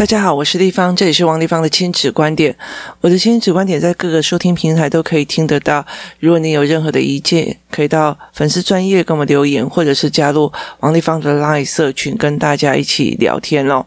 大家好，我是立方，这里是王立方的亲子观点。我的亲子观点在各个收听平台都可以听得到。如果你有任何的意见，可以到粉丝专业给我们留言，或者是加入王立方的 LINE 社群，跟大家一起聊天哦。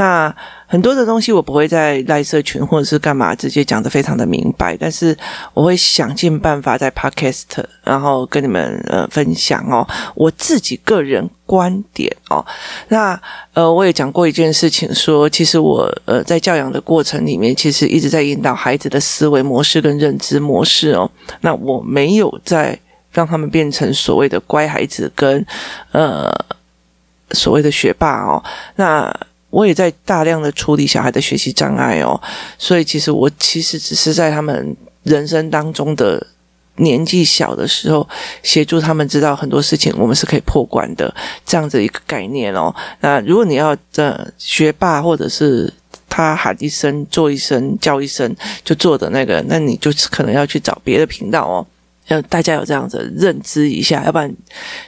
那很多的东西我不会在赖社群或者是干嘛直接讲得非常的明白，但是我会想尽办法在 Podcast 然后跟你们呃分享哦，我自己个人观点哦。那呃我也讲过一件事情说，说其实我呃在教养的过程里面，其实一直在引导孩子的思维模式跟认知模式哦。那我没有在让他们变成所谓的乖孩子跟呃所谓的学霸哦。那我也在大量的处理小孩的学习障碍哦，所以其实我其实只是在他们人生当中的年纪小的时候，协助他们知道很多事情，我们是可以破关的这样子一个概念哦。那如果你要这学霸，或者是他喊一声做一声叫一声就做的那个，那你就可能要去找别的频道哦。要大家有这样子认知一下，要不然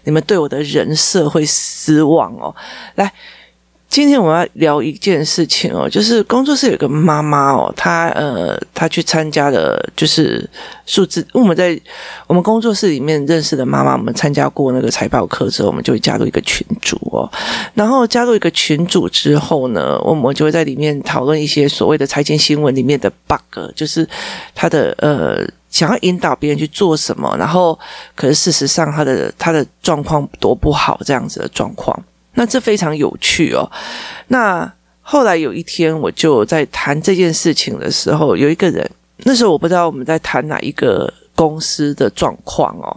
你们对我的人设会失望哦。来。今天我要聊一件事情哦，就是工作室有个妈妈哦，她呃，她去参加了就是数字，我们在我们工作室里面认识的妈妈，我们参加过那个财报课之后，我们就会加入一个群组哦，然后加入一个群组之后呢，我们就会在里面讨论一些所谓的财经新闻里面的 bug，就是他的呃想要引导别人去做什么，然后可是事实上他的他的状况多不好这样子的状况。那这非常有趣哦。那后来有一天，我就在谈这件事情的时候，有一个人，那时候我不知道我们在谈哪一个公司的状况哦。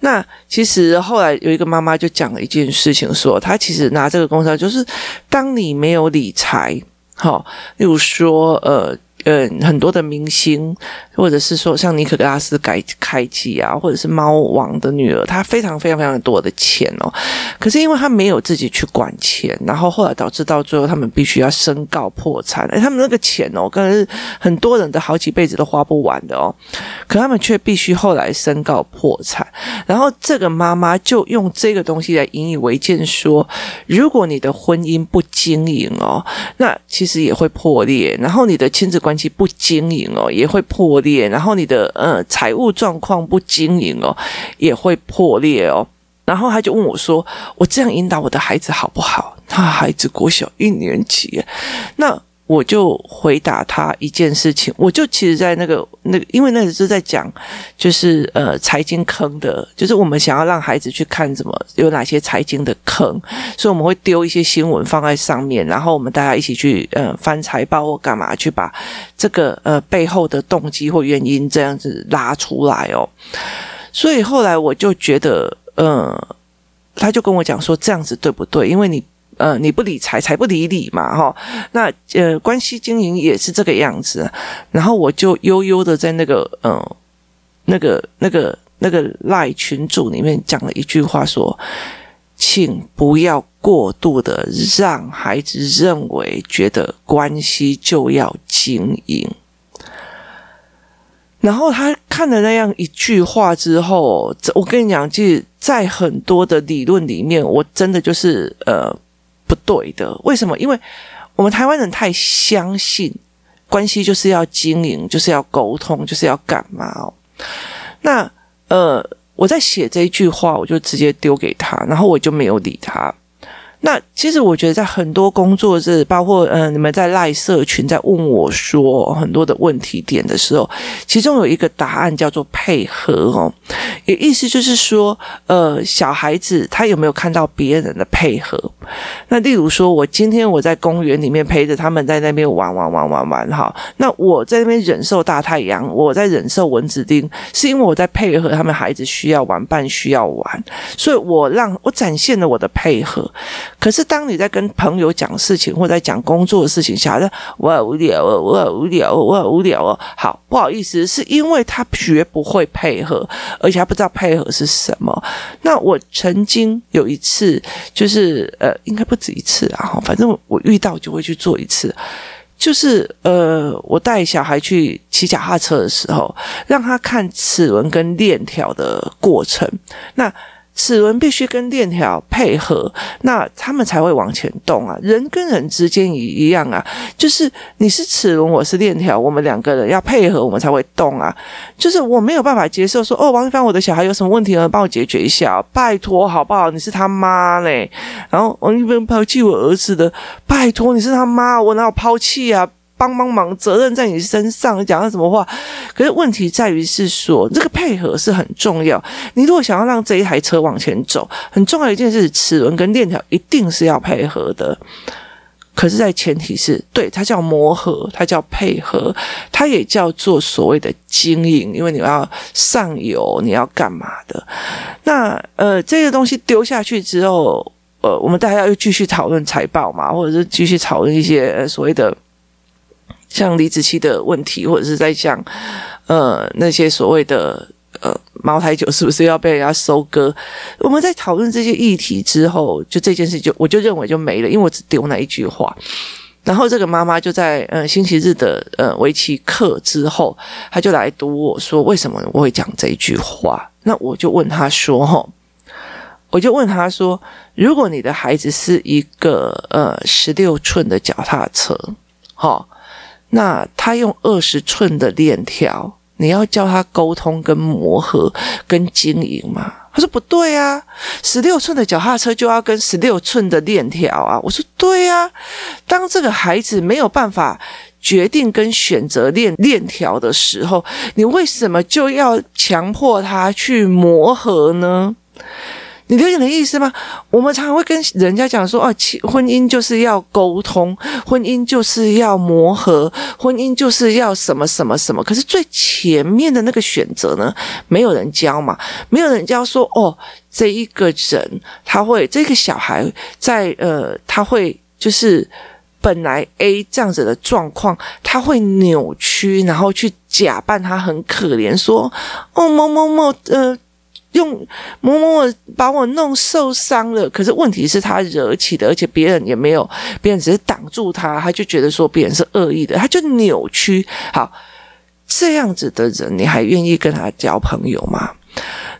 那其实后来有一个妈妈就讲了一件事情，说她其实拿这个公司，就是当你没有理财，好，例如说呃。嗯，很多的明星，或者是说像尼可拉斯改开机啊，或者是猫王的女儿，她非常非常非常多的钱哦。可是因为她没有自己去管钱，然后后来导致到最后他们必须要申告破产。诶，他们那个钱哦，可能是很多人的好几辈子都花不完的哦。可他们却必须后来申告破产。然后这个妈妈就用这个东西来引以为鉴，说如果你的婚姻不经营哦，那其实也会破裂。然后你的亲子关不经营哦，也会破裂。然后你的呃财务状况不经营哦，也会破裂哦。然后他就问我说：“我这样引导我的孩子好不好？”他孩子国小一年级，那。我就回答他一件事情，我就其实，在那个那个，因为那时是在讲，就是呃财经坑的，就是我们想要让孩子去看什么，有哪些财经的坑，所以我们会丢一些新闻放在上面，然后我们大家一起去呃翻财报或干嘛，去把这个呃背后的动机或原因这样子拉出来哦。所以后来我就觉得，呃，他就跟我讲说这样子对不对？因为你。呃，你不理财，财不理你嘛，哈。那呃，关系经营也是这个样子。然后我就悠悠的在那个呃，那个那个那个赖群主里面讲了一句话说，请不要过度的让孩子认为觉得关系就要经营。然后他看了那样一句话之后，我跟你讲，其实在很多的理论里面，我真的就是呃。不对的，为什么？因为我们台湾人太相信关系就是要经营，就是要沟通，就是要干嘛哦。那呃，我在写这一句话，我就直接丢给他，然后我就没有理他。那其实我觉得，在很多工作是包括嗯、呃，你们在赖社群在问我说很多的问题点的时候，其中有一个答案叫做配合哦，也意思就是说，呃，小孩子他有没有看到别人的配合？那例如说，我今天我在公园里面陪着他们在那边玩玩玩玩玩哈，那我在那边忍受大太阳，我在忍受蚊子叮，是因为我在配合他们孩子需要玩伴需要玩，所以我让我展现了我的配合。可是，当你在跟朋友讲事情，或在讲工作的事情，小孩子我好无聊哦，我好无聊哦，我好无聊哦。好，不好意思，是因为他学不会配合，而且他不知道配合是什么。那我曾经有一次，就是呃，应该不止一次啊，反正我遇到就会去做一次。就是呃，我带小孩去骑脚踏车的时候，让他看齿轮跟链条的过程。那齿轮必须跟链条配合，那他们才会往前动啊。人跟人之间也一样啊，就是你是齿轮，我是链条，我们两个人要配合，我们才会动啊。就是我没有办法接受说，哦，王一凡，我的小孩有什么问题呢？帮我解决一下，拜托好不好？你是他妈嘞，然后王一凡抛弃我儿子的，拜托你是他妈，我哪有抛弃啊？帮帮忙，责任在你身上。讲了什么话？可是问题在于是说，这个配合是很重要。你如果想要让这一台车往前走，很重要一件事，齿轮跟链条一定是要配合的。可是，在前提是对它叫磨合，它叫配合，它也叫做所谓的经营，因为你要上游，你要干嘛的？那呃，这个东西丢下去之后，呃，我们大家要继续讨论财报嘛，或者是继续讨论一些所谓的。像李子柒的问题，或者是在讲，呃，那些所谓的呃茅台酒是不是要被人家收割？我们在讨论这些议题之后，就这件事就我就认为就没了，因为我只丢那一句话。然后这个妈妈就在呃星期日的呃围棋课之后，她就来读我说为什么我会讲这一句话？那我就问她说哈，我就问她说，如果你的孩子是一个呃十六寸的脚踏车，哈。那他用二十寸的链条，你要教他沟通、跟磨合、跟经营吗？他说不对啊，十六寸的脚踏车就要跟十六寸的链条啊。我说对啊，当这个孩子没有办法决定跟选择链链条的时候，你为什么就要强迫他去磨合呢？你了解的意思吗？我们常常会跟人家讲说，哦，婚姻就是要沟通，婚姻就是要磨合，婚姻就是要什么什么什么。可是最前面的那个选择呢，没有人教嘛，没有人教说，哦，这一个人他会，这个小孩在呃，他会就是本来 A 这样子的状况，他会扭曲，然后去假扮他很可怜，说，哦，某某某，呃。用某某把我弄受伤了，可是问题是他惹起的，而且别人也没有，别人只是挡住他，他就觉得说别人是恶意的，他就扭曲。好，这样子的人，你还愿意跟他交朋友吗？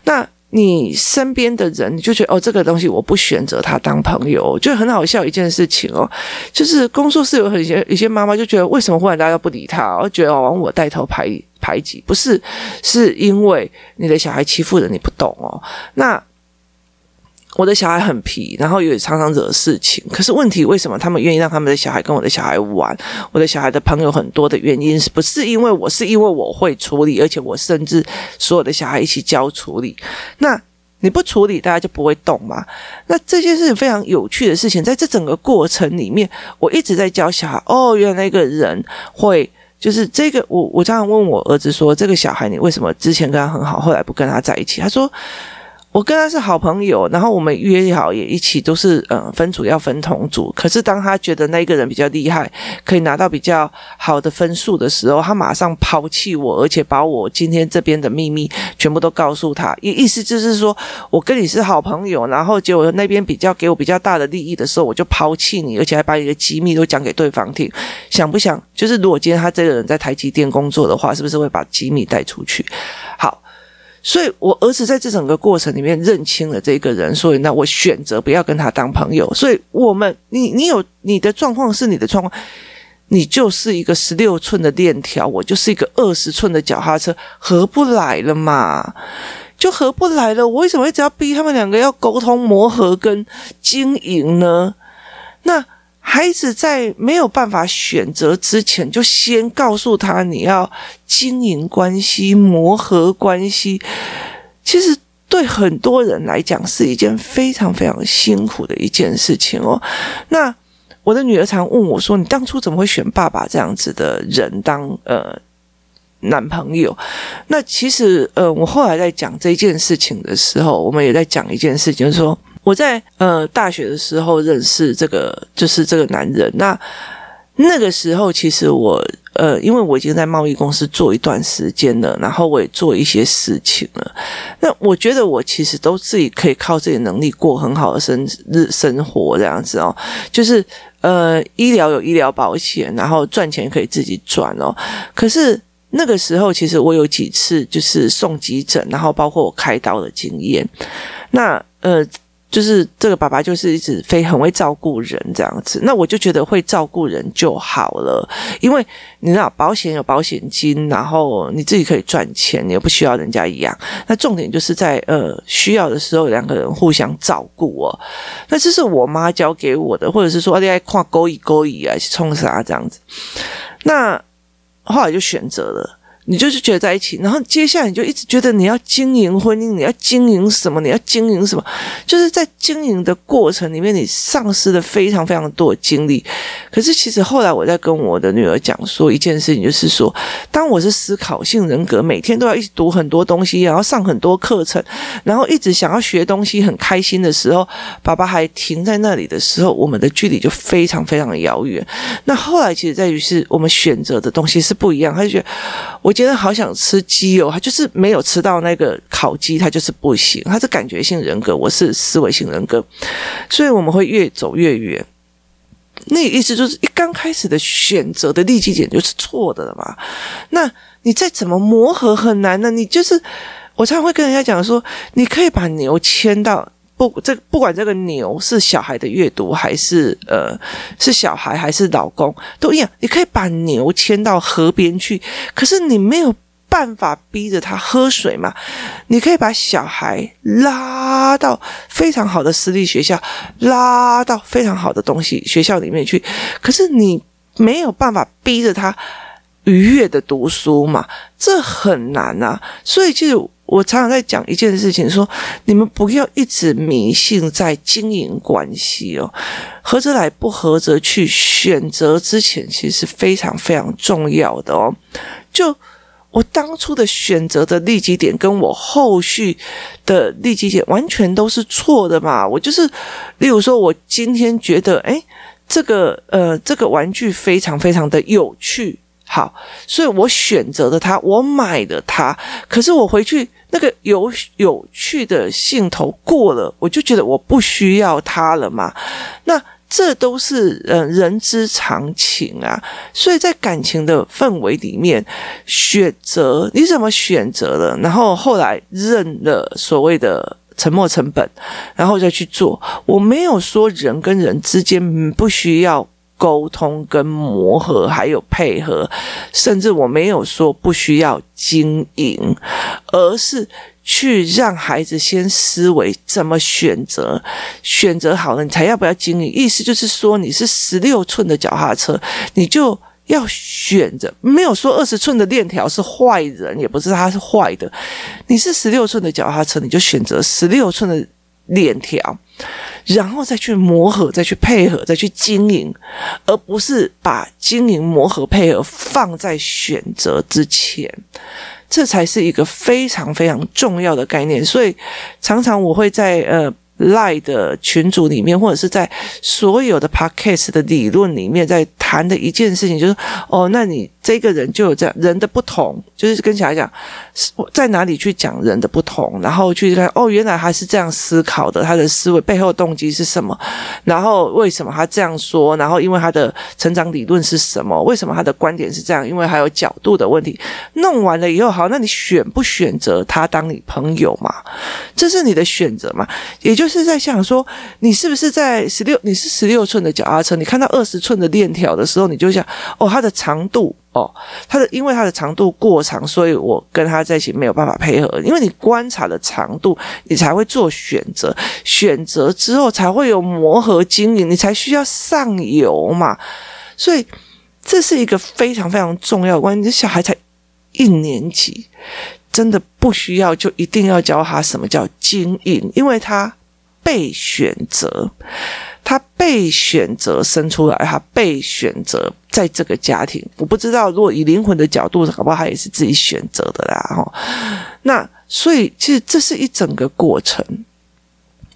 那。你身边的人，你就觉得哦，这个东西我不选择他当朋友，就很好笑一件事情哦，就是工作室有很些一些妈妈就觉得，为什么忽然大家不理他？我觉得往我带头排排挤，不是，是因为你的小孩欺负人，你不懂哦，那。我的小孩很皮，然后也常常惹事情。可是问题，为什么他们愿意让他们的小孩跟我的小孩玩？我的小孩的朋友很多的原因，是不是因为我是因为我会处理，而且我甚至所有的小孩一起教处理。那你不处理，大家就不会动嘛。那这件事情非常有趣的事情，在这整个过程里面，我一直在教小孩。哦，原来那个人会就是这个。我我常常问我儿子说：“这个小孩，你为什么之前跟他很好，后来不跟他在一起？”他说。我跟他是好朋友，然后我们约好也一起都是嗯分组要分同组。可是当他觉得那个人比较厉害，可以拿到比较好的分数的时候，他马上抛弃我，而且把我今天这边的秘密全部都告诉他。意意思就是说我跟你是好朋友，然后结果那边比较给我比较大的利益的时候，我就抛弃你，而且还把你的机密都讲给对方听。想不想？就是如果今天他这个人在台积电工作的话，是不是会把机密带出去？好。所以，我儿子在这整个过程里面认清了这个人，所以那我选择不要跟他当朋友。所以，我们，你，你有你的状况是你的状况，你就是一个十六寸的链条，我就是一个二十寸的脚踏车，合不来了嘛？就合不来了。我为什么一直要逼他们两个要沟通、磨合跟经营呢？那。孩子在没有办法选择之前，就先告诉他你要经营关系、磨合关系。其实对很多人来讲是一件非常非常辛苦的一件事情哦。那我的女儿常问我说：“你当初怎么会选爸爸这样子的人当呃男朋友？”那其实呃，我后来在讲这件事情的时候，我们也在讲一件事情，就是说。我在呃大学的时候认识这个，就是这个男人。那那个时候，其实我呃，因为我已经在贸易公司做一段时间了，然后我也做一些事情了。那我觉得我其实都自己可以靠自己能力过很好的生日生活这样子哦。就是呃，医疗有医疗保险，然后赚钱可以自己赚哦。可是那个时候，其实我有几次就是送急诊，然后包括我开刀的经验。那呃。就是这个爸爸就是一直非很会照顾人这样子，那我就觉得会照顾人就好了，因为你知道保险有保险金，然后你自己可以赚钱，你又不需要人家养。那重点就是在呃需要的时候两个人互相照顾哦。那这是我妈教给我的，或者是说你爱跨勾一勾引啊去，冲啥这样子。那后来就选择了。你就是觉得在一起，然后接下来你就一直觉得你要经营婚姻，你要经营什么？你要经营什么？就是在经营的过程里面，你丧失了非常非常多的精力。可是其实后来我在跟我的女儿讲说一件事情，就是说，当我是思考性人格，每天都要一直读很多东西，然后上很多课程，然后一直想要学东西，很开心的时候，爸爸还停在那里的时候，我们的距离就非常非常遥远。那后来其实在于是我们选择的东西是不一样，他就觉得我。觉得好想吃鸡哦，他就是没有吃到那个烤鸡，他就是不行。他是感觉性人格，我是思维性人格，所以我们会越走越远。那意思就是一刚开始的选择的立基点就是错的了嘛？那你再怎么磨合很难呢？你就是我常常会跟人家讲说，你可以把牛牵到。不，这不管这个牛是小孩的阅读，还是呃是小孩还是老公都一样，你可以把牛牵到河边去，可是你没有办法逼着他喝水嘛。你可以把小孩拉到非常好的私立学校，拉到非常好的东西学校里面去，可是你没有办法逼着他愉悦的读书嘛，这很难啊。所以其实。我常常在讲一件事情，说你们不要一直迷信在经营关系哦，合则来，不合则去。选择之前其实是非常非常重要的哦。就我当初的选择的立基点，跟我后续的立基点完全都是错的嘛。我就是，例如说，我今天觉得，诶，这个呃，这个玩具非常非常的有趣。好，所以我选择了它，我买了它。可是我回去那个有有趣的兴头过了，我就觉得我不需要它了嘛。那这都是嗯人之常情啊。所以在感情的氛围里面，选择你怎么选择了，然后后来认了所谓的沉没成本，然后再去做。我没有说人跟人之间不需要。沟通跟磨合，还有配合，甚至我没有说不需要经营，而是去让孩子先思维怎么选择，选择好了，你才要不要经营。意思就是说，你是十六寸的脚踏车，你就要选择，没有说二十寸的链条是坏人，也不是他是坏的，你是十六寸的脚踏车，你就选择十六寸的链条。然后再去磨合，再去配合，再去经营，而不是把经营、磨合、配合放在选择之前，这才是一个非常非常重要的概念。所以常常我会在呃。赖的群组里面，或者是在所有的 podcast 的理论里面，在谈的一件事情，就是哦，那你这个人就有这样人的不同，就是跟小孩讲，在哪里去讲人的不同，然后去看哦，原来他是这样思考的，他的思维背后动机是什么，然后为什么他这样说，然后因为他的成长理论是什么，为什么他的观点是这样，因为还有角度的问题。弄完了以后，好，那你选不选择他当你朋友嘛？这是你的选择嘛？也就。就是在想说，你是不是在十六？你是十六寸的脚踏车，你看到二十寸的链条的时候，你就想，哦，它的长度，哦，它的因为它的长度过长，所以我跟他在一起没有办法配合。因为你观察的长度，你才会做选择，选择之后才会有磨合经营，你才需要上游嘛。所以这是一个非常非常重要的关键。这小孩才一年级，真的不需要就一定要教他什么叫经营，因为他。被选择，他被选择生出来，他被选择在这个家庭。我不知道，如果以灵魂的角度，搞不好他也是自己选择的啦。哈，那所以其实这是一整个过程。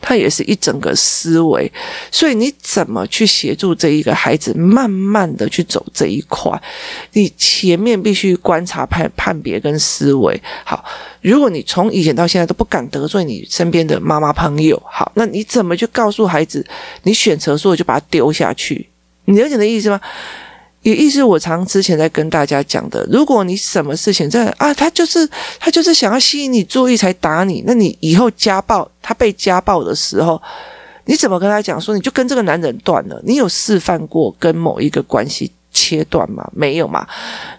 它也是一整个思维，所以你怎么去协助这一个孩子慢慢的去走这一块？你前面必须观察判判别跟思维。好，如果你从以前到现在都不敢得罪你身边的妈妈朋友，好，那你怎么去告诉孩子？你选择错就把它丢下去？你了解的意思吗？也意思我常之前在跟大家讲的，如果你什么事情在啊，他就是他就是想要吸引你注意才打你，那你以后家暴他被家暴的时候，你怎么跟他讲说你就跟这个男人断了？你有示范过跟某一个关系切断吗？没有嘛？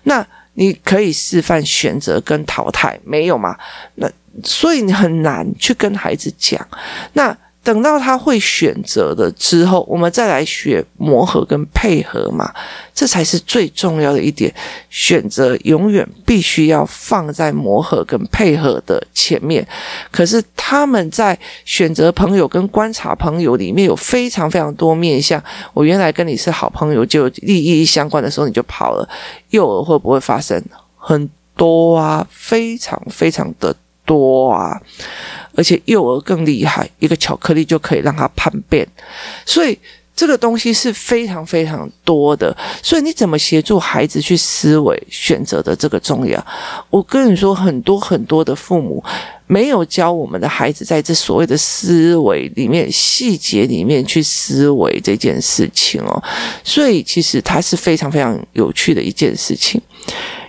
那你可以示范选择跟淘汰，没有嘛？那所以你很难去跟孩子讲那。等到他会选择的之后，我们再来学磨合跟配合嘛，这才是最重要的一点。选择永远必须要放在磨合跟配合的前面。可是他们在选择朋友跟观察朋友里面有非常非常多面向。我原来跟你是好朋友，就利益相关的时候你就跑了，幼儿会不会发生？很多啊，非常非常的多啊。而且幼儿更厉害，一个巧克力就可以让他叛变，所以这个东西是非常非常多的。所以你怎么协助孩子去思维选择的这个重要？我跟你说，很多很多的父母没有教我们的孩子在这所谓的思维里面、细节里面去思维这件事情哦。所以其实它是非常非常有趣的一件事情。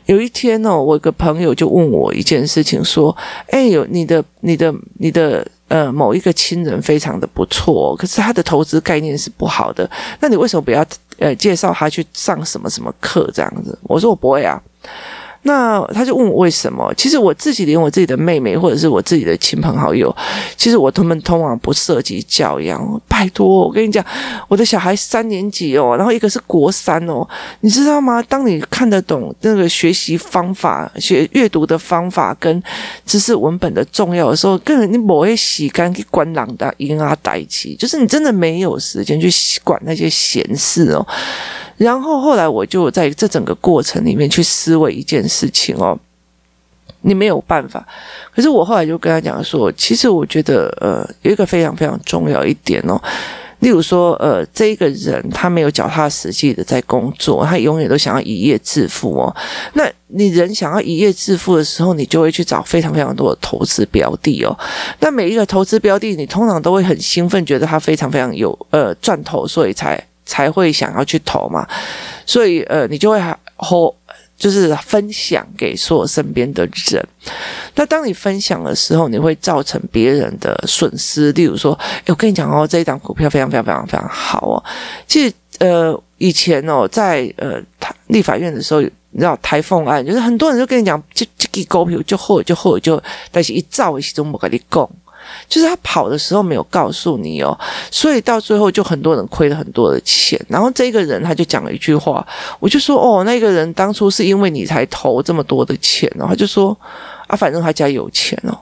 有一天、哦，我一个朋友就问我一件事情，说：“哎，有你的、你的、你的呃某一个亲人非常的不错，可是他的投资概念是不好的，那你为什么不要呃介绍他去上什么什么课这样子？”我说：“我不会啊。”那他就问我为什么？其实我自己连我自己的妹妹或者是我自己的亲朋好友，其实我他们通常不涉及教养。拜托，我跟你讲，我的小孩三年级哦，然后一个是国三哦，你知道吗？当你看得懂那个学习方法、学阅读的方法跟知识文本的重要的时候，更你不会洗干去关狼的婴儿代齐，就是你真的没有时间去管那些闲事哦。然后后来我就在这整个过程里面去思维一件事情哦，你没有办法。可是我后来就跟他讲说，其实我觉得呃有一个非常非常重要一点哦，例如说呃这一个人他没有脚踏实地的在工作，他永远都想要一夜致富哦。那你人想要一夜致富的时候，你就会去找非常非常多的投资标的哦。那每一个投资标的，你通常都会很兴奋，觉得它非常非常有呃赚头，所以才。才会想要去投嘛，所以呃，你就会后就是分享给所有身边的人。那当你分享的时候，你会造成别人的损失。例如说，诶我跟你讲哦，这一档股票非常非常非常非常好哦。其实呃，以前哦，在呃立法院的时候，你知道台风案，就是很多人就跟你讲，就这个股票就后就后就，但是一造一些都没跟你讲。就是他跑的时候没有告诉你哦，所以到最后就很多人亏了很多的钱。然后这个人他就讲了一句话，我就说哦，那个人当初是因为你才投这么多的钱哦。他就说啊，反正他家有钱哦。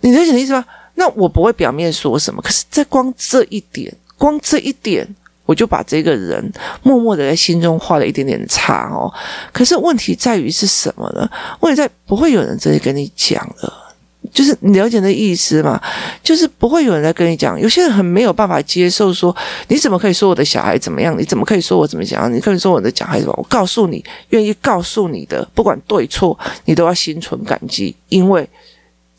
你理解的意思吗？那我不会表面说什么，可是在光这一点，光这一点，我就把这个人默默的在心中画了一点点叉哦。可是问题在于是什么呢？问题在不会有人直接跟你讲的。就是你了解的意思嘛？就是不会有人来跟你讲。有些人很没有办法接受，说你怎么可以说我的小孩怎么样？你怎么可以说我怎么讲？你可以说我的小孩怎么？我告诉你，愿意告诉你的，不管对错，你都要心存感激，因为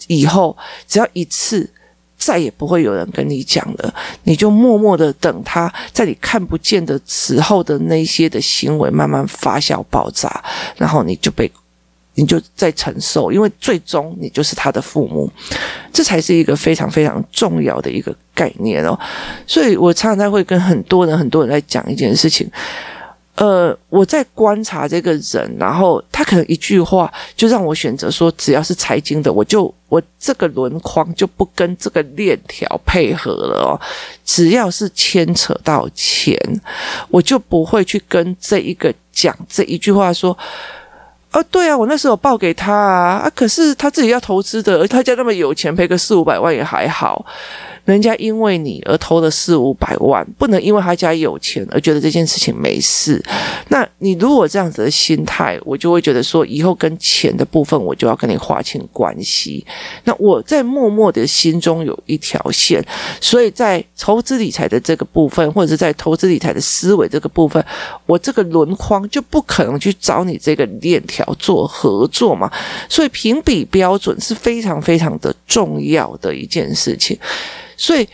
以后只要一次，再也不会有人跟你讲了。你就默默的等他在你看不见的时候的那些的行为慢慢发酵爆炸，然后你就被。你就在承受，因为最终你就是他的父母，这才是一个非常非常重要的一个概念哦。所以我常常会跟很多人、很多人在讲一件事情。呃，我在观察这个人，然后他可能一句话就让我选择说，只要是财经的，我就我这个轮框就不跟这个链条配合了哦。只要是牵扯到钱，我就不会去跟这一个讲这一句话说。哦，对啊，我那时候报给他啊，啊，可是他自己要投资的，而他家那么有钱，赔个四五百万也还好。人家因为你而投了四五百万，不能因为他家有钱而觉得这件事情没事。那你如果这样子的心态，我就会觉得说，以后跟钱的部分，我就要跟你划清关系。那我在默默的心中有一条线，所以在投资理财的这个部分，或者是在投资理财的思维这个部分，我这个轮框就不可能去找你这个链条做合作嘛。所以评比标准是非常非常的重要的一件事情。所以，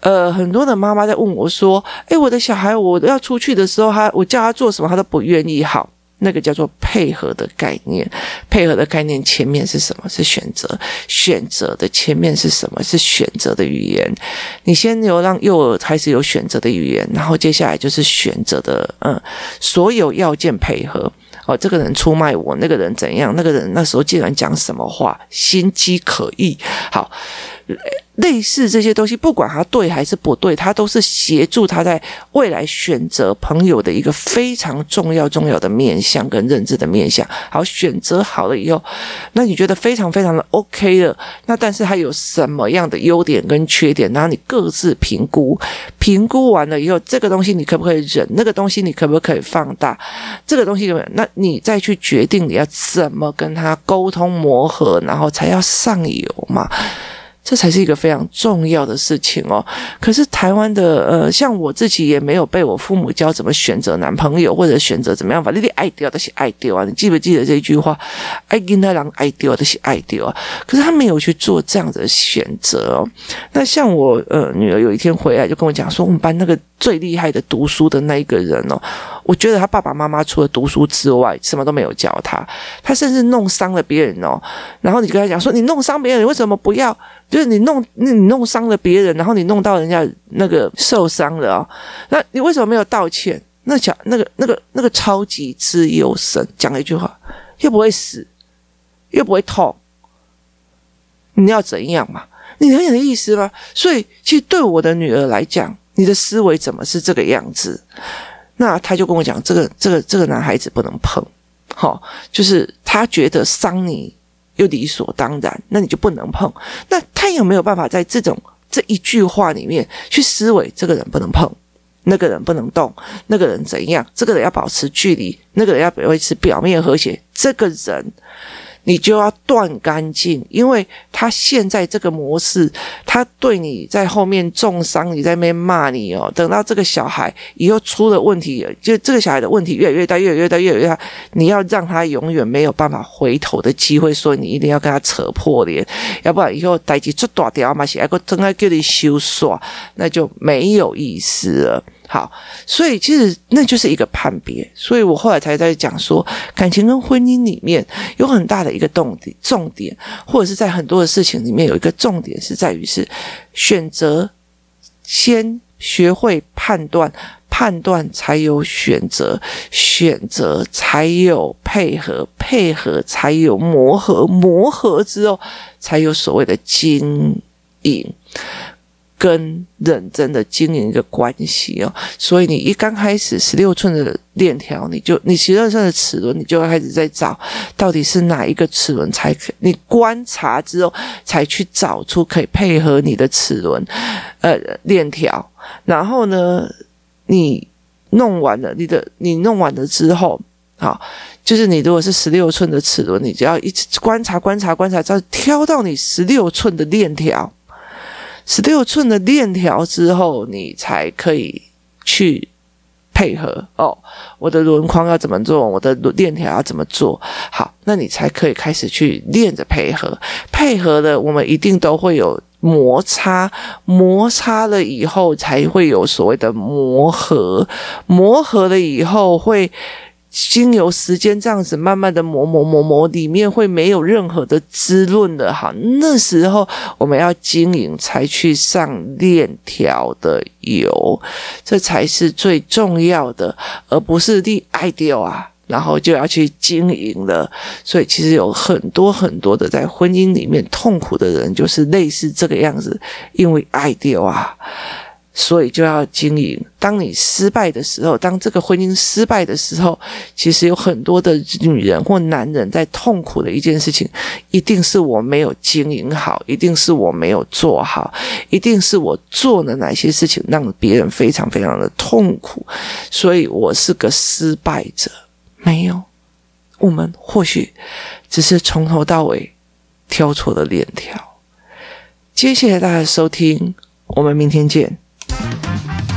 呃，很多的妈妈在问我说：“诶，我的小孩，我要出去的时候，他我叫他做什么，他都不愿意。”好。那个叫做配合的概念，配合的概念前面是什么？是选择。选择的前面是什么？是选择的语言。你先有让幼儿开始有选择的语言，然后接下来就是选择的，嗯，所有要件配合。哦，这个人出卖我，那个人怎样？那个人那时候竟然讲什么话，心机可疑。好。类似这些东西，不管他对还是不对，他都是协助他在未来选择朋友的一个非常重要重要的面向跟认知的面向。好，选择好了以后，那你觉得非常非常的 OK 了。那但是他有什么样的优点跟缺点？然后你各自评估，评估完了以后，这个东西你可不可以忍？那个东西你可不可以放大？这个东西有没有？那你再去决定你要怎么跟他沟通磨合，然后才要上游嘛。这才是一个非常重要的事情哦。可是台湾的呃，像我自己也没有被我父母教怎么选择男朋友或者选择怎么样，反正你爱丢都是爱丢啊。你记不记得这句话？爱跟他人爱丢的是爱丢啊。可是他没有去做这样的选择哦。那像我呃女儿有一天回来就跟我讲说，我们班那个最厉害的读书的那一个人哦，我觉得他爸爸妈妈除了读书之外什么都没有教他，他甚至弄伤了别人哦。然后你跟他讲说，你弄伤别人，你为什么不要？就是你弄你弄伤了别人，然后你弄到人家那个受伤了啊，那你为什么没有道歉？那讲那个那个那个超级自由神讲了一句话，又不会死，又不会痛，你要怎样嘛？你有的意思吗？所以其实对我的女儿来讲，你的思维怎么是这个样子？那他就跟我讲，这个这个这个男孩子不能碰，好，就是他觉得伤你。又理所当然，那你就不能碰。那他有没有办法在这种这一句话里面去思维？这个人不能碰，那个人不能动，那个人怎样？这个人要保持距离，那个人要维持表面和谐。这个人。你就要断干净，因为他现在这个模式，他对你在后面重伤，你在那边骂你哦。等到这个小孩以后出了问题，就这个小孩的问题越来越大，越来越大，越来越大，你要让他永远没有办法回头的机会，所以你一定要跟他扯破脸，要不然以后代志出大条嘛，是还个真爱叫你修耍，那就没有意思了。好，所以其实那就是一个判别，所以我后来才在讲说，感情跟婚姻里面有很大的一个重点，重点，或者是在很多的事情里面有一个重点是在于是选择，先学会判断，判断才有选择，选择才有配合，配合才有磨合，磨合之后才有所谓的经营。跟认真的经营一个关系哦，所以你一刚开始十六寸的链条，你就你十六寸的齿轮，你就开始在找到底是哪一个齿轮才可，你观察之后才去找出可以配合你的齿轮，呃，链条。然后呢，你弄完了你的，你弄完了之后，好，就是你如果是十六寸的齿轮，你只要一直观察观察观察，再挑到你十六寸的链条。十六寸的链条之后，你才可以去配合哦。我的轮框要怎么做？我的链条要怎么做？好，那你才可以开始去练着配合。配合的，我们一定都会有摩擦，摩擦了以后才会有所谓的磨合，磨合了以后会。经由时间这样子慢慢的磨磨磨磨，里面会没有任何的滋润的哈。那时候我们要经营才去上链条的油，这才是最重要的，而不是你爱掉啊，然后就要去经营了。所以其实有很多很多的在婚姻里面痛苦的人，就是类似这个样子，因为爱掉啊。所以就要经营。当你失败的时候，当这个婚姻失败的时候，其实有很多的女人或男人在痛苦的一件事情，一定是我没有经营好，一定是我没有做好，一定是我做了哪些事情让别人非常非常的痛苦，所以我是个失败者。没有，我们或许只是从头到尾挑错了链条。谢谢大家收听，我们明天见。Thank you.